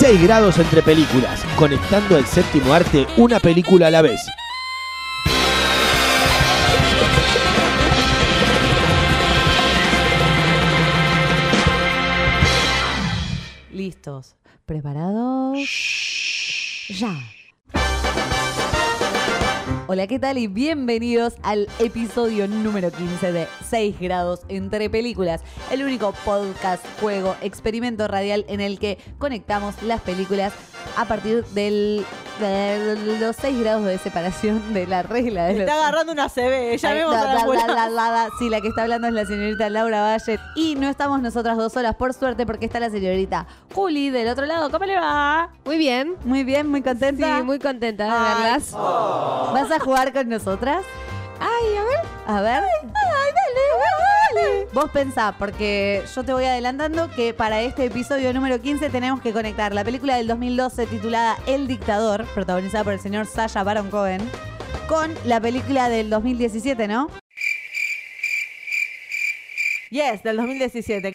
6 grados entre películas. Conectando al séptimo arte. Una película a la vez. Listos. ¿Preparados? Ya. Hola, ¿qué tal? Y bienvenidos al episodio número 15 de 6 grados entre películas, el único podcast, juego, experimento radial en el que conectamos las películas a partir del, de los 6 grados de separación de la regla. De los- está agarrando una CB, ya vemos la, a la la, abuela. la, la, la, la. Sí, la que está hablando es la señorita Laura Valle. Y no estamos nosotras dos solas, por suerte, porque está la señorita Juli del otro lado. ¿Cómo le va? Muy bien. Muy bien, muy contenta. Sí, muy contenta de verlas. ¿Vas a jugar con nosotras? Ay, a ver. A ver. Ay, Vos pensá, porque yo te voy adelantando que para este episodio número 15 tenemos que conectar la película del 2012 titulada El Dictador, protagonizada por el señor Sasha Baron Cohen, con la película del 2017, ¿no? Yes, del 2017.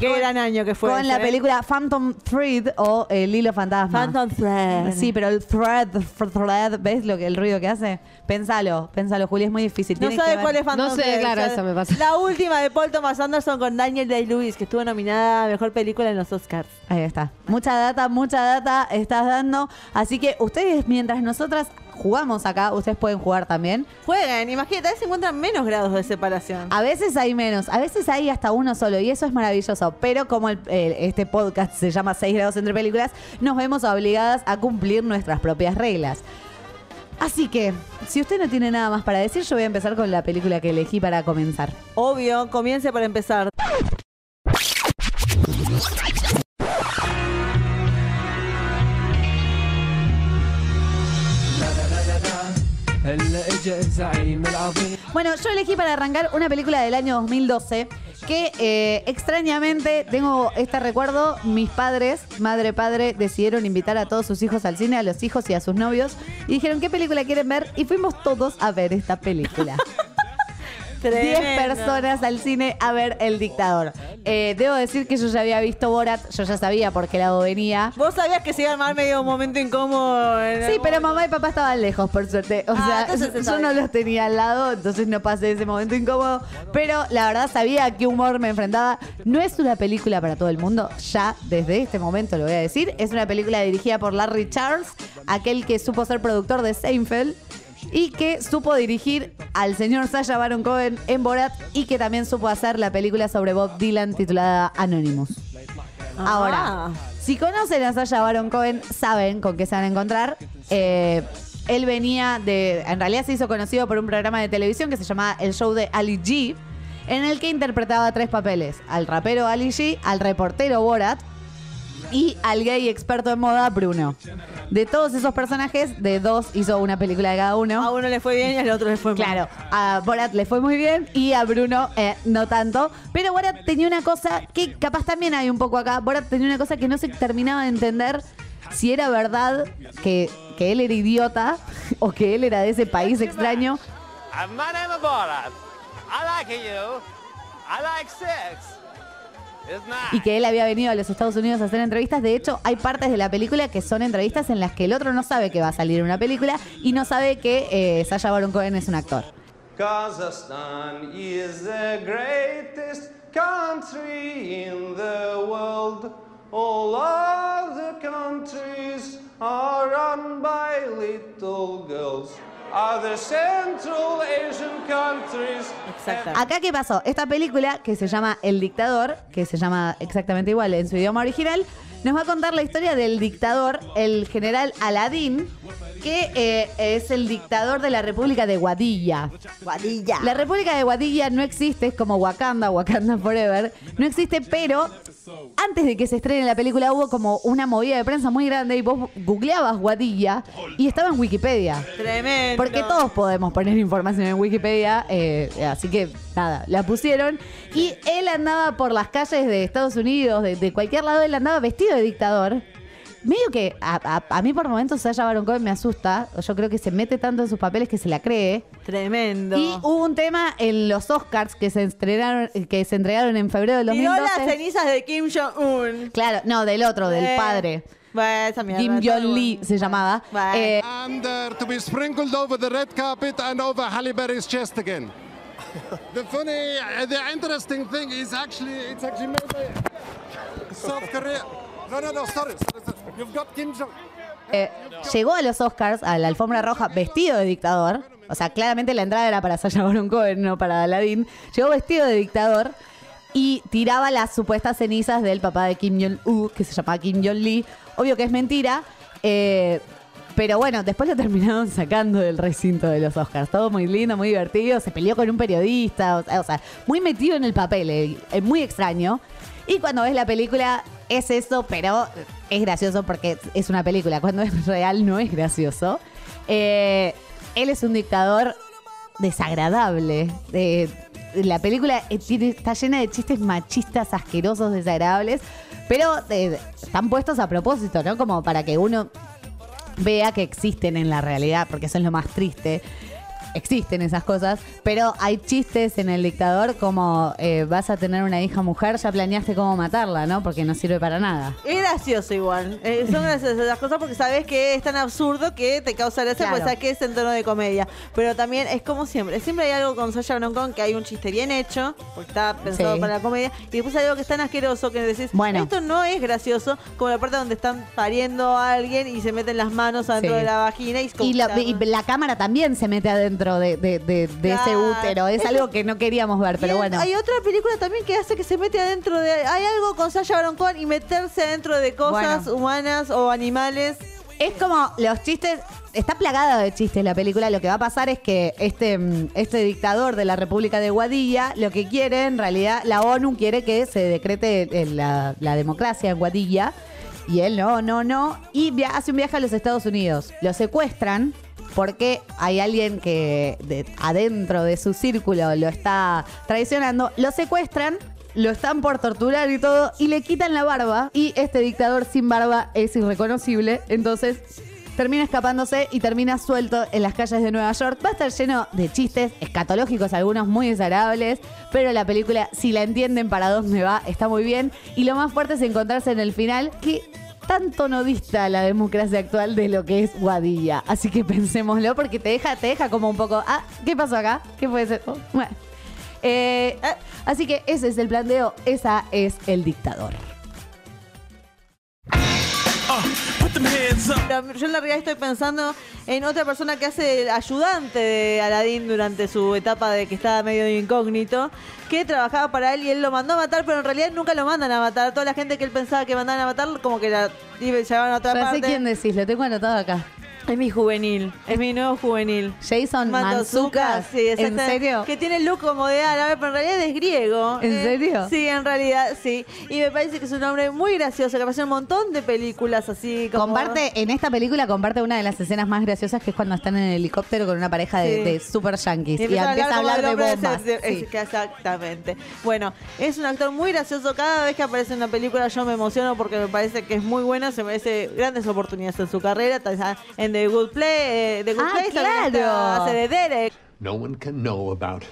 Qué gran año que fue. con la ese, ¿eh? película Phantom Thread o El Hilo Fantasma. Phantom Thread. Sí, pero el thread, thread, ¿ves lo que el ruido que hace? Pensalo, pensalo, Juli, es muy difícil. No sabe cuál es Phantom No sé, Thread, claro, eso me pasa. La última de Paul Thomas Anderson con Daniel Day-Lewis, que estuvo nominada a Mejor Película en los Oscars. Ahí está. Mucha data, mucha data estás dando. Así que ustedes, mientras nosotras jugamos acá, ustedes pueden jugar también. Jueguen, imagínate, a veces se encuentran menos grados de separación. A veces hay menos, a veces hay hasta uno solo y eso es maravilloso. Pero como el- el- este podcast se llama 6 grados entre películas, nos vemos obligadas a cumplir nuestras propias reglas. Así que, si usted no tiene nada más para decir, yo voy a empezar con la película que elegí para comenzar. Obvio, comience para empezar. Bueno, yo elegí para arrancar una película del año 2012 que eh, extrañamente tengo este recuerdo. Mis padres, madre, padre, decidieron invitar a todos sus hijos al cine, a los hijos y a sus novios, y dijeron qué película quieren ver y fuimos todos a ver esta película. 10 Tremendo. personas al cine a ver El Dictador. Eh, debo decir que yo ya había visto Borat, yo ya sabía por qué lado venía. Vos sabías que se iba a armar medio un momento incómodo. en Sí, algún- pero mamá y papá estaban lejos, por suerte. O Ah, sea, entonces se yo sabe. no los tenía al lado, entonces no pasé ese momento incómodo. Pero la verdad sabía a qué humor me enfrentaba. No es una película para todo el mundo, ya desde este momento lo voy a decir. Es una película dirigida por Larry Charles, aquel que supo ser productor de Seinfeld. Y que supo dirigir al señor Sasha Baron Cohen en Borat y que también supo hacer la película sobre Bob Dylan titulada Anonymous. Ah. Ahora, si conocen a Sasha Baron Cohen, saben con qué se van a encontrar. Eh, él venía de. En realidad se hizo conocido por un programa de televisión que se llamaba El Show de Ali G, en el que interpretaba tres papeles: al rapero Ali G, al reportero Borat y al gay experto en moda Bruno. De todos esos personajes, de dos hizo una película de cada uno. A uno le fue bien y al otro le fue mal. Claro, a Borat le fue muy bien y a Bruno eh, no tanto. Pero Borat tenía una cosa que capaz también hay un poco acá. Borat tenía una cosa que no se terminaba de entender si era verdad que, que él era idiota o que él era de ese país extraño. My name is Borat. I like you. I like sex. Y que él había venido a los Estados Unidos a hacer entrevistas. De hecho, hay partes de la película que son entrevistas en las que el otro no sabe que va a salir una película y no sabe que eh, Sasha Baron Cohen es un actor. Kazakhstan is the greatest country in the world. All other countries are run by little girls. Other Central Asian countries. Exacto. Acá, ¿qué pasó? Esta película, que se llama El Dictador, que se llama exactamente igual en su idioma original, nos va a contar la historia del dictador, el general Aladín, que eh, es el dictador de la República de Guadilla. Guadilla. La República de Guadilla no existe, es como Wakanda, Wakanda Forever. No existe, pero antes de que se estrene la película hubo como una movida de prensa muy grande y vos googleabas Guadilla y estaba en Wikipedia. Tremendo. Porque todos podemos poner información en Wikipedia, eh, así que nada, la pusieron. Y él andaba por las calles de Estados Unidos, de, de cualquier lado, él andaba vestido de dictador. Medio que a, a- a mí por momentos Sasha Baron Cohen me asusta. Yo creo que se mete tanto en sus papeles que se la cree. Tremendo. Y hubo un tema en los Oscars que se estrenaron, que se entregaron en febrero del Tiró 2012. las cenizas de Kim Jong-un. Claro, no, del otro, del Eh, padre. Bueno, esa mierda. Kim Jong Lee se llamaba. Eh, And uh, to be sprinkled over the red carpet and over Halle Berry's chest again. the funny, uh, the interesting thing is actually, it's actually made by South Korea. No, no, no, sorry. sorry, sorry. Eh, llegó a los Oscars, a la alfombra roja, vestido de dictador. O sea, claramente la entrada era para Sacha Baron no para Aladdin. Llegó vestido de dictador y tiraba las supuestas cenizas del papá de Kim Jong-un, que se llamaba Kim Jong-lee. Obvio que es mentira. eh, pero bueno, después lo terminaron sacando del recinto de los Oscars. Todo muy lindo, muy divertido. Se peleó con un periodista. O sea, o sea, muy metido en el papel. eh, eh, muy extraño. Y cuando ves la película es eso, pero es gracioso porque es una película. Cuando es real no es gracioso. Eh, él es un dictador desagradable. Eh, la película eh, está llena de chistes machistas, asquerosos, desagradables, pero están puestos a propósito, ¿no? Como para que uno vea que existen en la realidad, porque eso es lo más triste. Existen esas cosas, pero hay chistes en el dictador como eh, vas a tener una hija mujer, ya planeaste cómo matarla, ¿no? Porque no sirve para nada. Es gracioso igual. Eh, son graciosas las cosas porque sabes que es tan absurdo que te causa gracia Claro. porque sabes que es en tono de comedia. Pero también es como siempre. Siempre hay algo con Sasha Baron Cohen que hay un chiste bien hecho, porque está pensado Sí. para la comedia. Y después hay algo que es tan asqueroso que decís, Bueno. esto no es gracioso, como la parte donde están pariendo a alguien y se meten las manos adentro Sí. de la vagina y, y la cámara también se mete adentro de, de- de- de ese útero. Es algo que no queríamos ver, pero bueno. Hay otra película también que hace que se mete adentro de. Hay algo con Sasha Baron Cohen y meterse adentro de cosas Bueno. humanas o animales. Es como los chistes. Está plagada de chistes la película. Lo que va a pasar es que este, mm, este dictador de la República de Guadilla, lo que quiere, en realidad, la ONU quiere que se decrete eh, la, la democracia en Guadilla. Y él no, no, no. Y hace un viaje a los Estados Unidos. Lo secuestran porque hay alguien que de- adentro de su círculo lo está traicionando. Lo secuestran. Lo están por torturar y todo, y le quitan la barba. Y este dictador sin barba es irreconocible. Entonces termina escapándose y termina suelto en las calles de Nueva York. Va a estar lleno de chistes escatológicos, algunos muy desagradables, pero la película, si la entienden para dónde va, está muy bien. Y lo más fuerte es encontrarse en el final que tanto no dista la democracia actual de lo que es Guadilla. Así que pensémoslo porque te deja, te deja como un poco, ah, ¿qué pasó acá? ¿Qué puede ser? Oh, bueno. Eh, así que ese es el planteo, esa es el dictador. Yo en la realidad estoy pensando en otra persona que hace el ayudante de Aladdin durante su etapa de que estaba medio incógnito, que trabajaba para él y él lo mandó a matar, pero en realidad nunca lo mandan a matar. Toda la gente que él pensaba que mandaban a matar, como que la llevaban a otra Ya parte. sé quién decís, lo tengo anotado acá. Es mi juvenil, es mi nuevo juvenil. Jason Manzuka. sí, ¿En serio? Que tiene look como de árabe, pero en realidad es griego. ¿En Eh, serio? Sí, en realidad sí. Y me parece que es un hombre muy gracioso, que aparece en un montón de películas así como... Comparte, en esta película comparte una de las escenas más graciosas que es cuando están en el helicóptero con una pareja de, Sí. de super yankees y, empieza empieza a hablar de bombas. ese- Sí. es Exactamente. Bueno, es un actor muy gracioso. Cada vez que aparece en una película yo me emociono porque me parece que es muy buena. Se merece grandes oportunidades en su carrera. En The Good Play, eh, The Good Ah, Place claro. hace de Derek. No one can know about.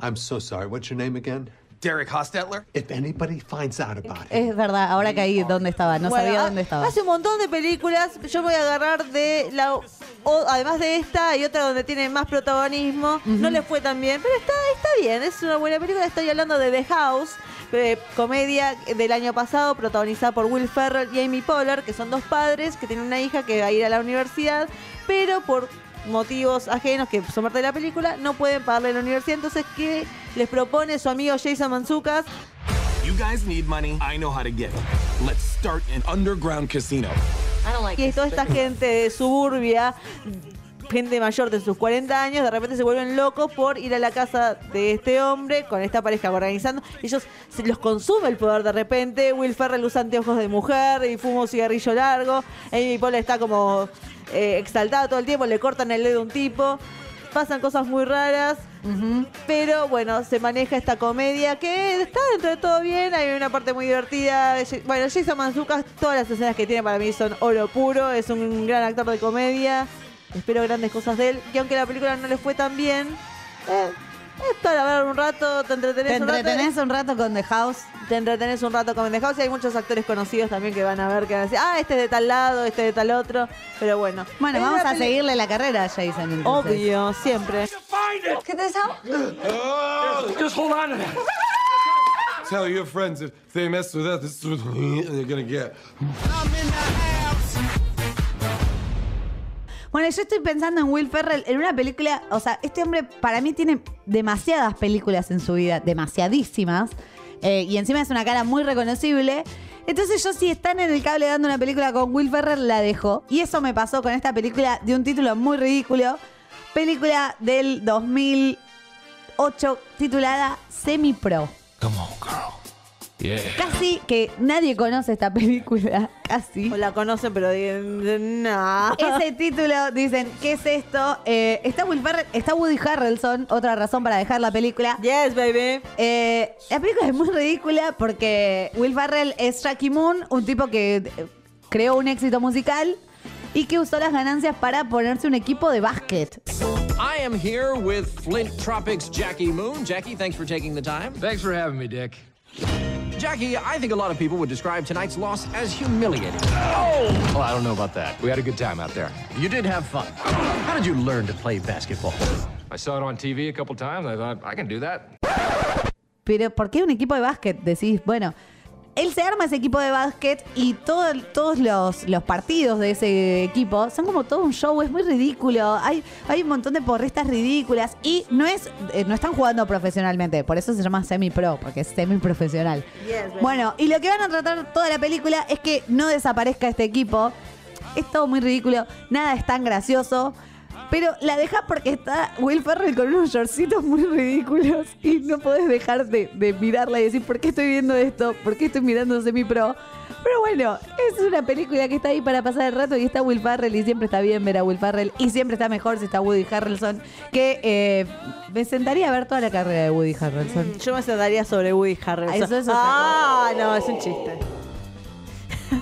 I'm so sorry. What's your name again? Derek Hostetler? If anybody finds out about it, Es verdad, ahora caí dónde estaba, no Bueno, sabía dónde estaba. Hace un montón de películas. Yo voy a agarrar de la. o- además de esta, hay otra donde tiene más protagonismo. No le fue tan bien, pero está, está bien. Es una buena película. Estoy hablando de The House. Eh, comedia del año pasado protagonizada por Will Ferrell y Amy Poehler que son dos padres que tienen una hija que va a ir a la universidad pero por motivos ajenos que son parte de la película, no pueden pagarle la universidad. Entonces, ¿qué les propone su amigo Jason Manzucas? You guys need money. I know how to get it. Let's start an underground casino. que es toda esta gente de suburbia, gente mayor de sus 40 años, de repente se vuelven locos por ir a la casa de este hombre con esta pareja organizando. Ellos se los consume el poder de repente. Will Ferrell usa anteojos de mujer y fuma un cigarrillo largo. Amy Poehler está como eh, exaltada todo el tiempo, le cortan el dedo a un tipo. Pasan cosas muy raras. Pero bueno, se maneja esta comedia que está dentro de todo bien. Hay una parte muy divertida. Bueno, Jason Manzucas, todas las escenas que tiene para mí son oro puro. Es un gran actor de comedia. Espero grandes cosas de él. Que aunque la película no le fue tan bien, eh, es para ver un rato, te entretenés, Te un rato. entretenés un rato con The House. Te entretenés un rato con The House y hay muchos actores conocidos también que van a ver que van a decir, ah, este es de tal lado, este es de tal otro. Pero bueno. Bueno, Es vamos a seguirle la carrera a Jason. entonces. Obvio, siempre. This help? Oh, just hold on that. Tell your friends if they mess with us, this is what they're gonna get. Bueno, yo estoy pensando en Will Ferrell en una película, o sea, este hombre para mí tiene demasiadas películas en su vida, demasiadísimas, eh, y encima es una cara muy reconocible. Entonces yo si están en el cable dando una película con Will Ferrell, la dejo. Y eso me pasó con esta película de un título muy ridículo, película del 2008 titulada Semi Pro. Come on, girl. Yeah. Casi que nadie conoce esta película, casi. O la conocen, pero digan, no. Ese título, dicen, ¿qué es esto? Eh, está Will Ferrell, está Woody Harrelson, otra razón para dejar la película. Yes, baby. Eh, la película es muy ridícula porque Will Ferrell es Jackie Moon, un tipo que eh, creó un éxito musical y que usó las ganancias para ponerse un equipo de básquet. I am here with Flint Tropics Jackie Moon. Jackie, thanks for taking the time. Thanks for having me, Dick. Jackie, I think a lot of people would describe tonight's loss as humiliating. Oh, I don't know about that. We had a good time out there. You did have fun. How did you learn to play basketball? I saw it on TV a couple times. I thought, I can do that. Pero ¿por qué un equipo de básquet? Decís, bueno, él se arma ese equipo de básquet y todo- todos los, los partidos de ese equipo son como todo un show, es muy ridículo. Hay, hay un montón de porristas ridículas y no es eh, no están jugando profesionalmente, por eso se llama semi-pro, porque es semi-profesional. Yes. Bueno, y lo que van a tratar toda la película es que no desaparezca este equipo. Es todo muy ridículo, nada es tan gracioso. Pero la dejas porque está Will Ferrell con unos shortcitos muy ridículos y no podés dejar de, de mirarla y decir, ¿por qué estoy viendo esto? ¿Por qué estoy mirando Semi Pro? Pero bueno, es una película que está ahí para pasar el rato y está Will Ferrell y siempre está bien ver a Will Ferrell y siempre está mejor si está Woody Harrelson, que eh, me sentaría a ver toda la carrera de Woody Harrelson. Yo me sentaría sobre Woody Harrelson. Eso ah, no, es un chiste.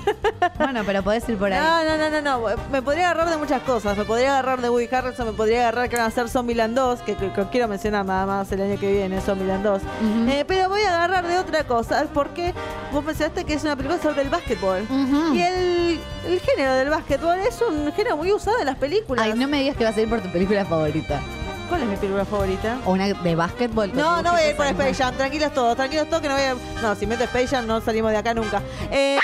Bueno, pero podés ir por ahí. No, no, no, no, no. Me podría agarrar de muchas cosas. Me podría agarrar de Woody Harrelson, me podría agarrar que van a hacer Zombieland 2, que, que- que quiero mencionar nada más el año que viene, Zombieland 2. Eh, pero voy a agarrar de otra cosa, porque vos mencionaste que es una película sobre el básquetbol. Y el, el género del básquetbol es un género muy usado en las películas. Ay, no me digas que vas a ir por tu película favorita. ¿Cuál es mi película favorita? O una de básquetbol. No, no voy a ir por Space Jam, tranquilos todos, tranquilos todos que no voy a... No, si meto Space Jam no salimos de acá nunca. Eh,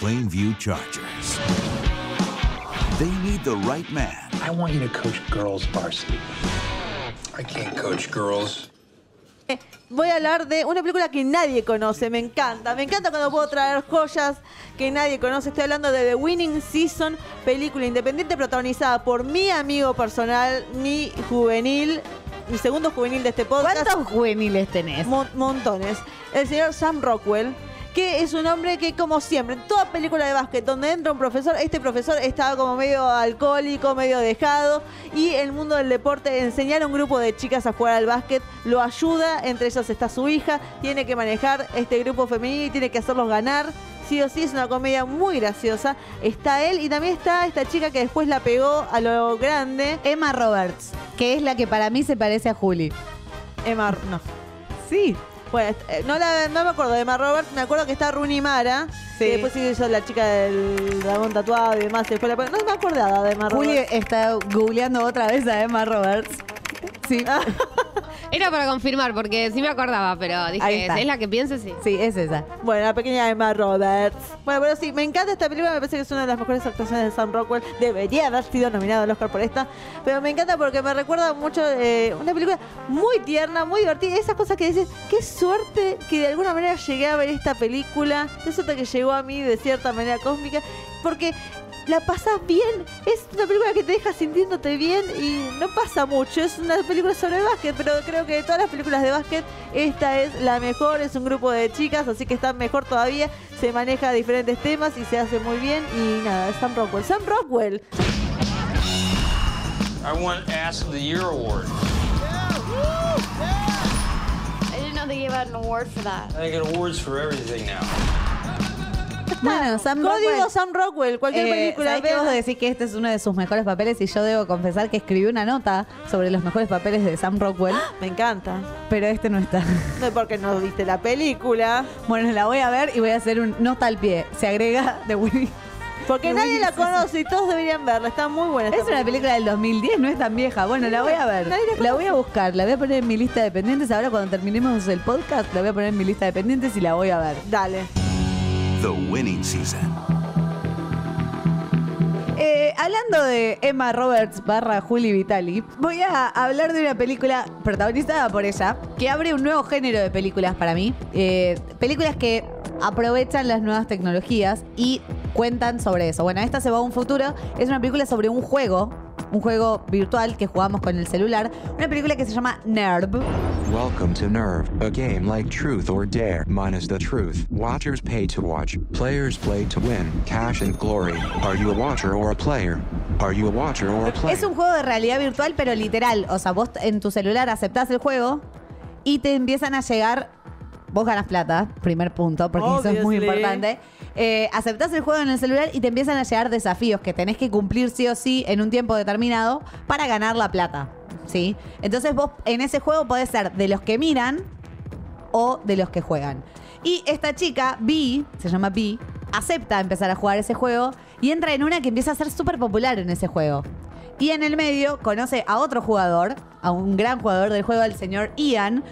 Plainview Chargers. They need the right man. I want you to coach girls varsity. I can't coach girls. voy a hablar de una película que nadie conoce, me encanta. Me encanta cuando puedo traer joyas que nadie conoce. Estoy hablando de The Winning Season, película independiente protagonizada por mi amigo personal, mi juvenil, mi segundo juvenil de este podcast. ¿Cuántos juveniles tenés? Mon- montones. El señor Sam Rockwell, que es un hombre que, como siempre, en toda película de básquet donde entra un profesor, este profesor estaba como medio alcohólico, medio dejado, y el mundo del deporte, enseñar a un grupo de chicas a jugar al básquet, lo ayuda, entre ellas está su hija, tiene que manejar este grupo femenino y tiene que hacerlos ganar. Sí o sí, es una comedia muy graciosa. Está él y también está esta chica que después la pegó a lo grande. Emma Roberts, que es la que para mí se parece a Juli. Emma, no. Sí. Bueno, eh, no, la- no me acuerdo de Emma Roberts, me acuerdo que está Rooney Mara, que después sí hizo la chica del dragón tatuado y demás, después la- no me acordaba de Emma Juli Roberts. está googleando otra vez a Emma Roberts. Sí. Era para confirmar, porque sí me acordaba, pero Ahí dije, está. si es la que pienso, sí. Sí, es esa. Bueno, la pequeña Emma Roberts. Bueno, pero sí, me encanta esta película, me parece que es una de las mejores actuaciones de Sam Rockwell. Debería haber sido nominado al Oscar por esta, pero me encanta porque me recuerda mucho eh, una película muy tierna, muy divertida. Esas cosas que dices, qué suerte que de alguna manera llegué a ver esta película, qué suerte que llegó a mí de cierta manera cósmica, porque la pasas bien. Es una película que te deja sintiéndote bien y no pasa mucho. Es una película sobre básquet, pero creo que de todas las películas de básquet, esta es la mejor. Es un grupo de chicas, así que está mejor todavía. Se maneja diferentes temas y se hace muy bien. Y nada, Sam Rockwell. Sam Rockwell. I won Ass of the Year award. I didn't know they gave out an award for that. I get awards for everything now. Bueno, Sam Código Rockwell. Sam Rockwell, cualquier Eh, película. ¿sabés que vos decís que este es uno de sus mejores papeles y yo debo confesar que escribí una nota sobre los mejores papeles de Sam Rockwell, Me encanta. pero este no está. No es porque no viste la película. Bueno, la voy a ver y voy a hacer un nota al pie. Se agrega de Winnie. Porque nadie la conoce y todos deberían verla. Está muy buena. esta Es una película del 2010, no es tan vieja. Bueno, la voy a ver. La voy a buscar, la voy a poner en mi lista de pendientes. Ahora cuando terminemos el podcast, la voy a poner en mi lista de pendientes y la voy a ver. Dale. The winning season. Eh, hablando de Emma Roberts barra Juli Vitali, voy a hablar de una película protagonizada por ella que abre un nuevo género de películas para mí. Eh, películas que aprovechan las nuevas tecnologías y cuentan sobre eso. Bueno, esta se va a un futuro. Es una película sobre un juego, un juego virtual que jugamos con el celular. Una película que se llama Nerve. Welcome to Nerve, a game like Truth or Dare, minus the truth. Watchers pay to watch, players play to win, cash and glory. Are you a watcher or a player? Are you a watcher or a player? Es un juego de realidad virtual, pero literal. O sea, vos en tu celular aceptás el juego y te empiezan a llegar. Vos ganas plata, primer punto, porque eso es muy Obviously. importante. Eh, aceptás el juego en el celular y te empiezan a llegar desafíos que tenés que cumplir sí o sí en un tiempo determinado para ganar la plata. ¿Sí? Entonces vos en ese juego podés ser de los que miran o de los que juegan. Y esta chica, B, se llama B, acepta empezar a jugar ese juego y entra en una que empieza a ser súper popular en ese juego. Y en el medio conoce a otro jugador, a un gran jugador del juego, el señor Ian,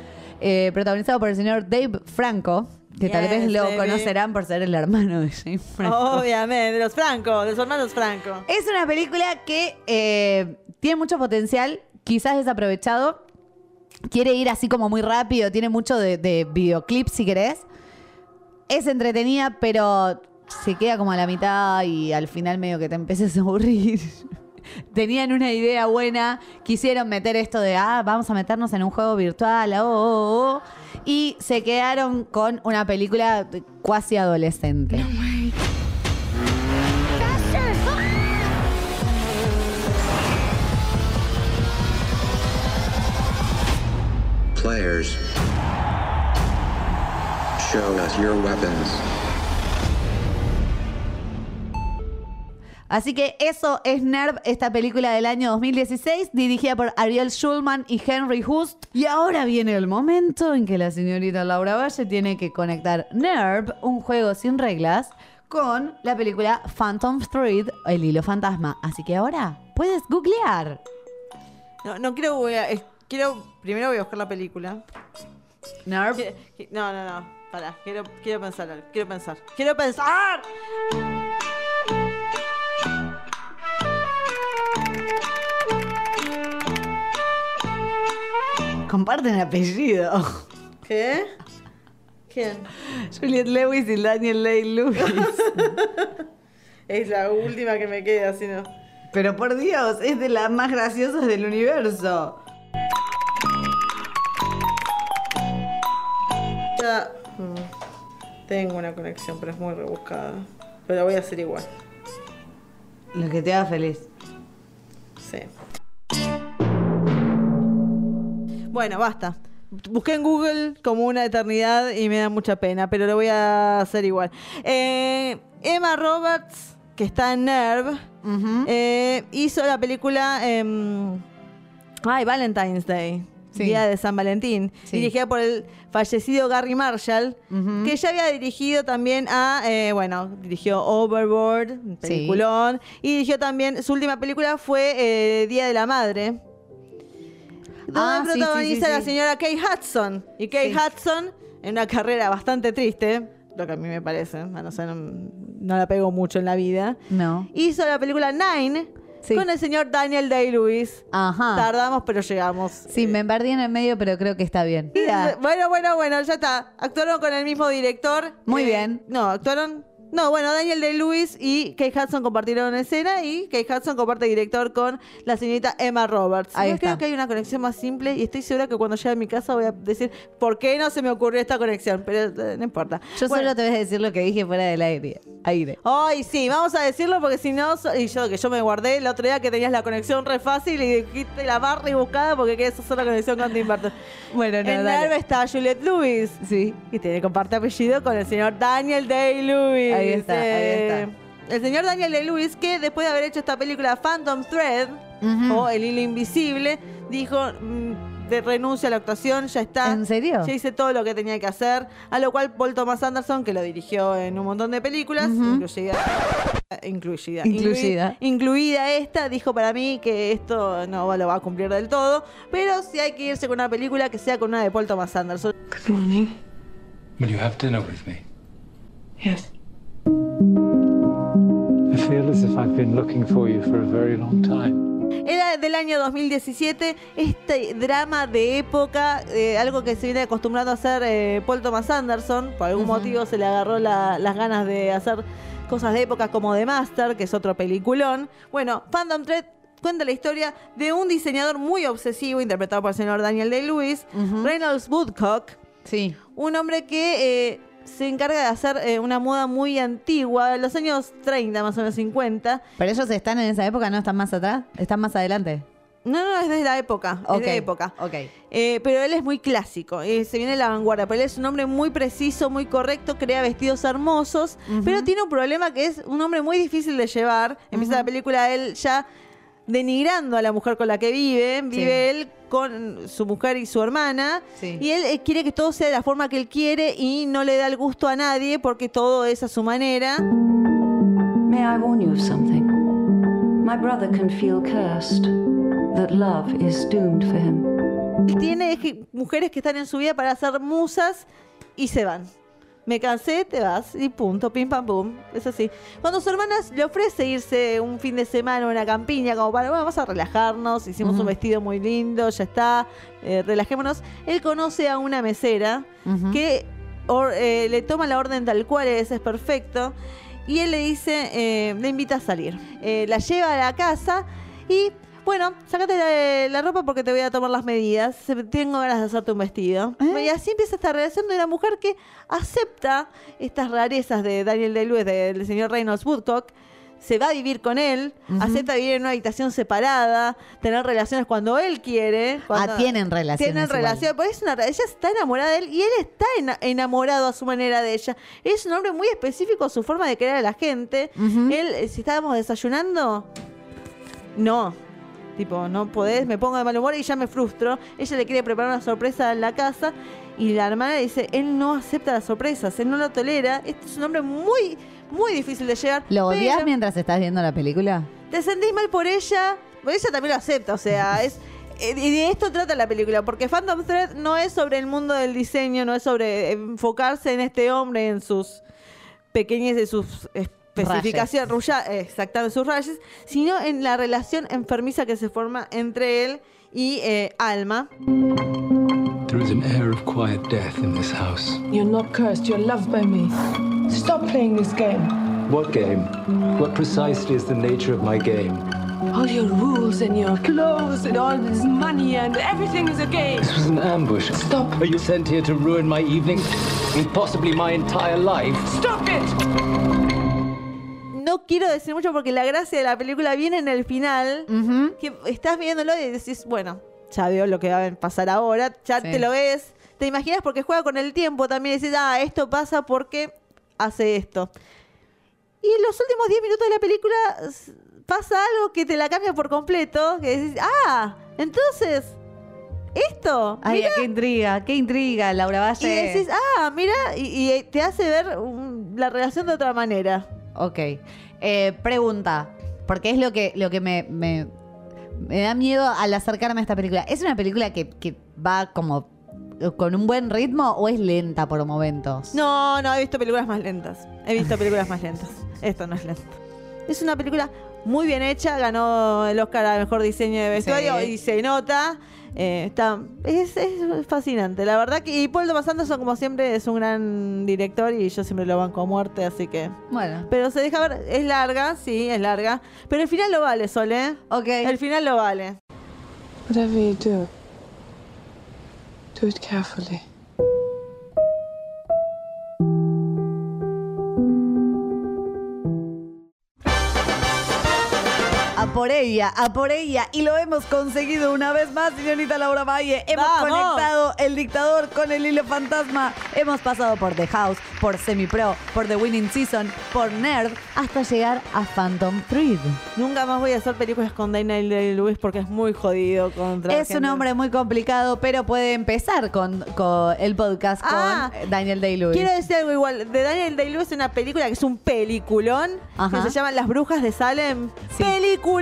eh, protagonizado por el señor Dave Franco, que tal vez lo baby. conocerán por ser el hermano de James Franco. Obviamente, de los Franco, de los hermanos Franco. Es una película que eh, tiene mucho potencial, quizás desaprovechado. Quiere ir así como muy rápido, tiene mucho de, de videoclip si querés. Es entretenida, pero se queda como a la mitad y al final medio que te empiezas a aburrir. Tenían una idea buena, quisieron meter esto de, ah, vamos a meternos en un juego virtual, oh, oh, oh, y se quedaron con una película cuasi adolescente. Players, show us your weapons. Así que eso es Nerv, esta película del año 2016, dirigida por Ariel Schulman y Henry Hust. Y ahora viene el momento en que la señorita Laura Valle tiene que conectar Nerv, un juego sin reglas, con la película Phantom Thread, el hilo fantasma. Así que ahora puedes googlear. No, no quiero, es- quiero, primero voy a buscar la película. Nerv. No, no, no, pará, quiero, quiero pensar, quiero pensar, quiero pensar. Comparten apellido. ¿Qué? ¿Quién? Juliette Lewis y Daniel Lay Lewis. Es la última que me queda, si no. Pero por Dios, es de las más graciosas del universo. Ya. mm, Tengo una conexión, pero es muy rebuscada. Pero la voy a hacer igual. Lo que te haga feliz. Sí. Bueno, basta. Busqué en Google como una eternidad y me da mucha pena, pero lo voy a hacer igual. Eh, Emma Roberts, que está en Nerve, eh, hizo la película em, ay, Valentine's Day. Sí. Día de San Valentín, Sí. dirigida por el fallecido Gary Marshall, que ya había dirigido también a, eh, bueno, dirigió Overboard, Sí. peliculón, y dirigió también, su última película fue eh, Día de la Madre. Donde Ah, sí, sí, protagoniza sí, la señora Kate Hudson. Y Sí. Hudson, en una carrera bastante triste, lo que a mí me parece, a no, ser, no la pego mucho en la vida, No. hizo la película Nine Sí. con el señor Daniel Day-Lewis. Ajá. Tardamos, pero llegamos. Sí, me perdí en el medio, pero creo que está bien. Bueno, bueno, bueno, ya está. Actuaron con el mismo director. Muy Eh, bien. No, actuaron. No, bueno, Daniel Day-Lewis y Kate Hudson compartieron escena y Kate Hudson comparte director con la señorita Emma Roberts. Ahí Yo está. creo que hay una conexión más simple y estoy segura que cuando llegue a mi casa voy a decir por qué no se me ocurrió esta conexión, pero eh, no importa. Yo Bueno. solo te voy a decir lo que dije fuera del aire. Aire. Ay, sí, vamos a decirlo porque si no, so- y yo que yo me guardé el otro día que tenías la conexión re fácil y dijiste la más rebuscada porque querés hacer la conexión con Tim Burton. Bueno, no, en dale. Está Juliette Lewis. Sí. Y tiene comparte apellido con el señor Daniel Day-Lewis. Ahí está, ahí Eh, El señor Daniel Day-Lewis, que después de haber hecho esta película Phantom Thread, o El Hilo Invisible, dijo, mm, de renuncia a la actuación, ya está. ¿En serio? Ya hice todo lo que tenía que hacer. A lo cual Paul Thomas Anderson, que lo dirigió en un montón de películas, Ujú. incluida, incluida, Incluida. inclui- incluida esta, dijo para mí que esto no lo va a cumplir del todo. Pero si hay que irse con una película, que sea con una de Paul Thomas Anderson. Good morning. Will you have dinner with me? Yes. I've been looking for you for a very long time. Era del año 2017, este drama de época, eh, algo que se viene acostumbrando a hacer eh, Paul Thomas Anderson, por algún motivo se le agarró la- las ganas de hacer cosas de época como The Master, que es otro peliculón. Bueno, Phantom Thread cuenta la historia de un diseñador muy obsesivo, interpretado por el señor Daniel Day-Lewis, Reynolds Woodcock, Sí. un hombre que eh, se encarga de hacer eh, una moda muy antigua, de los años 30, más o menos 50, Pero ellos están en esa época, ¿no están más atrás? ¿Están más adelante? No, no, es de la época. Ok, Es de época. ok. Eh, pero él es muy clásico. eh, se viene de la vanguardia. Pero él es un hombre muy preciso, muy correcto, crea vestidos hermosos. Pero tiene un problema que es un hombre muy difícil de llevar. Empieza la película él ya denigrando a la mujer con la que vive. Vive él con su mujer y su hermana. Sí. Y él eh, quiere que todo sea de la forma que él quiere y no le da el gusto a nadie porque todo es a su manera. May I warn you of something? My brother can feel cursed, that love is doomed for him. Tiene je- mujeres que están en su vida para hacer musas y se van. Me cansé, te vas y punto, pim pam pum. Es así. Cuando su hermana le ofrece irse un fin de semana a una campiña, como para, bueno, vamos a relajarnos, hicimos un vestido muy lindo, ya está, eh, relajémonos. Él conoce a una mesera que or- eh, le toma la orden tal cual es, es perfecto. Y él le dice, eh, le invita a salir. La lleva a la casa y, bueno, sácate la, la ropa porque te voy a tomar las medidas. Tengo ganas de hacerte un vestido. Y así empieza esta relación de una mujer que acepta estas rarezas de Daniel Day-Lewis, del señor Reynolds Woodcock. Se va a vivir con él, acepta vivir en una habitación separada, tener relaciones cuando él quiere. cuando- Ah, tienen relaciones Tienen relaciones, porque es una, ella está enamorada de él y él está ena- enamorado a su manera de ella. Es un hombre muy específico, su forma de querer a la gente. Él, eh, si estábamos desayunando, no. Tipo, no podés, me pongo de mal humor y ya me frustro. Ella le quiere preparar una sorpresa en la casa y la hermana le dice, él no acepta las sorpresas, él no lo tolera. Este es un hombre muy, muy difícil de llegar. ¿Lo odias pero- mientras estás viendo la película? te sentís mal por ella, pero ella también lo acepta, o sea, es eh, y de esto trata la película, porque Phantom Thread no es sobre el mundo del diseño, no es sobre enfocarse en este hombre, en sus pequeñas de sus especificaciones, ruya- exactamente sus rayas, sino en la relación enfermiza que se forma entre él y eh, Alma. There is an air of quiet death in this house. You're not cursed, you're loved by me. Stop playing this game. What game? What precisely is the nature of my game? All your rules and your clothes and all this money and everything is a game. This was an ambush. Stop. Are you sent here to ruin my evening and possibly my entire life? Stop it! No quiero decir mucho porque la gracia de la película viene en el final, que estás viéndolo y decís, bueno, ya veo lo que va a pasar ahora, ya Sí. te lo ves, te imaginas porque juega con el tiempo también, decís, ah, esto pasa porque hace esto. Y en los últimos 10 minutos de la película pasa algo que te la cambia por completo, que decís, ah, entonces, esto, Ay, mirá". qué intriga, qué intriga, Laura Valle. y decís, ah, mira, y, y te hace ver la relación de otra manera. Ok. Eh, pregunta, porque es lo que, lo que me, me- Me da miedo al acercarme a esta película. ¿Es una película que, que va como con un buen ritmo o es lenta por momentos? No, no, he visto películas más lentas. He visto películas más lentas. Esto no es lento. Es una película muy bien hecha, ganó el Oscar a Mejor Diseño de Vestuario Sí. y se nota. Eh, está, es, es fascinante, la verdad que y Paul Thomas Anderson como siempre es un gran director y yo siempre lo banco a muerte, así que Bueno. pero se deja ver, es larga, sí, es larga, pero el final lo vale, Sol, ¿eh? Ok. El final lo vale. Whatever you do, do it carefully. Por ella, a por ella. Y lo hemos conseguido una vez más, señorita Laura Valle. Hemos ¡Vamos! conectado el dictador con el hilo fantasma. Hemos pasado por The House, por Semi Pro, por The Winning Season, por Nerd, hasta llegar a Phantom Thread. Nunca más voy a hacer películas con Daniel Day-Lewis porque es muy jodido contra Es un hombre muy complicado, pero puede empezar con, con el podcast Ah, con Daniel Day-Lewis. Quiero decir algo igual. De Daniel Day-Lewis una película que es un peliculón Ajá. que se llama Las Brujas de Salem.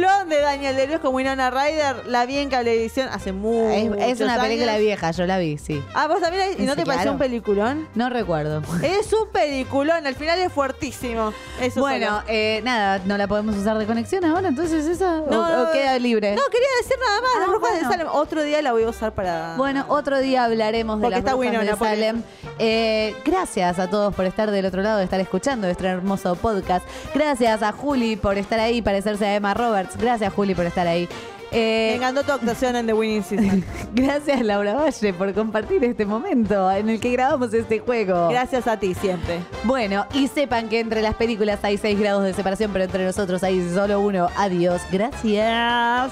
De Daniel Day-Lewis con Winona Ryder. La vi en televisión hace mucho Es, es una película vieja, yo la vi, sí. Ah, vos también. la- ¿Y no Sí, te pareció un peliculón? No recuerdo. Es un peliculón. Al final es fuertísimo. Eso Bueno, eh, nada, no la podemos usar de conexión ahora, entonces esa o- No, o, queda libre. No, quería decir nada más. Las Ah, Brujas bueno. de Salem. Otro día la voy a usar para. Bueno, otro día hablaremos de Porque las está brujas Winona, de Salem. Eh, gracias a todos por estar del otro lado, de estar escuchando este hermoso podcast. Gracias a Juli por estar ahí, parecerse a Emma Roberts. Gracias, Juli, por estar ahí. Eh, Me encantó tu actuación en The Winning Season. gracias, Laura Valle, por compartir este momento en el que grabamos este juego. Gracias a ti siempre. Bueno, y sepan que entre las películas hay 6 grados de separación, pero entre nosotros hay solo uno. Adiós. Gracias.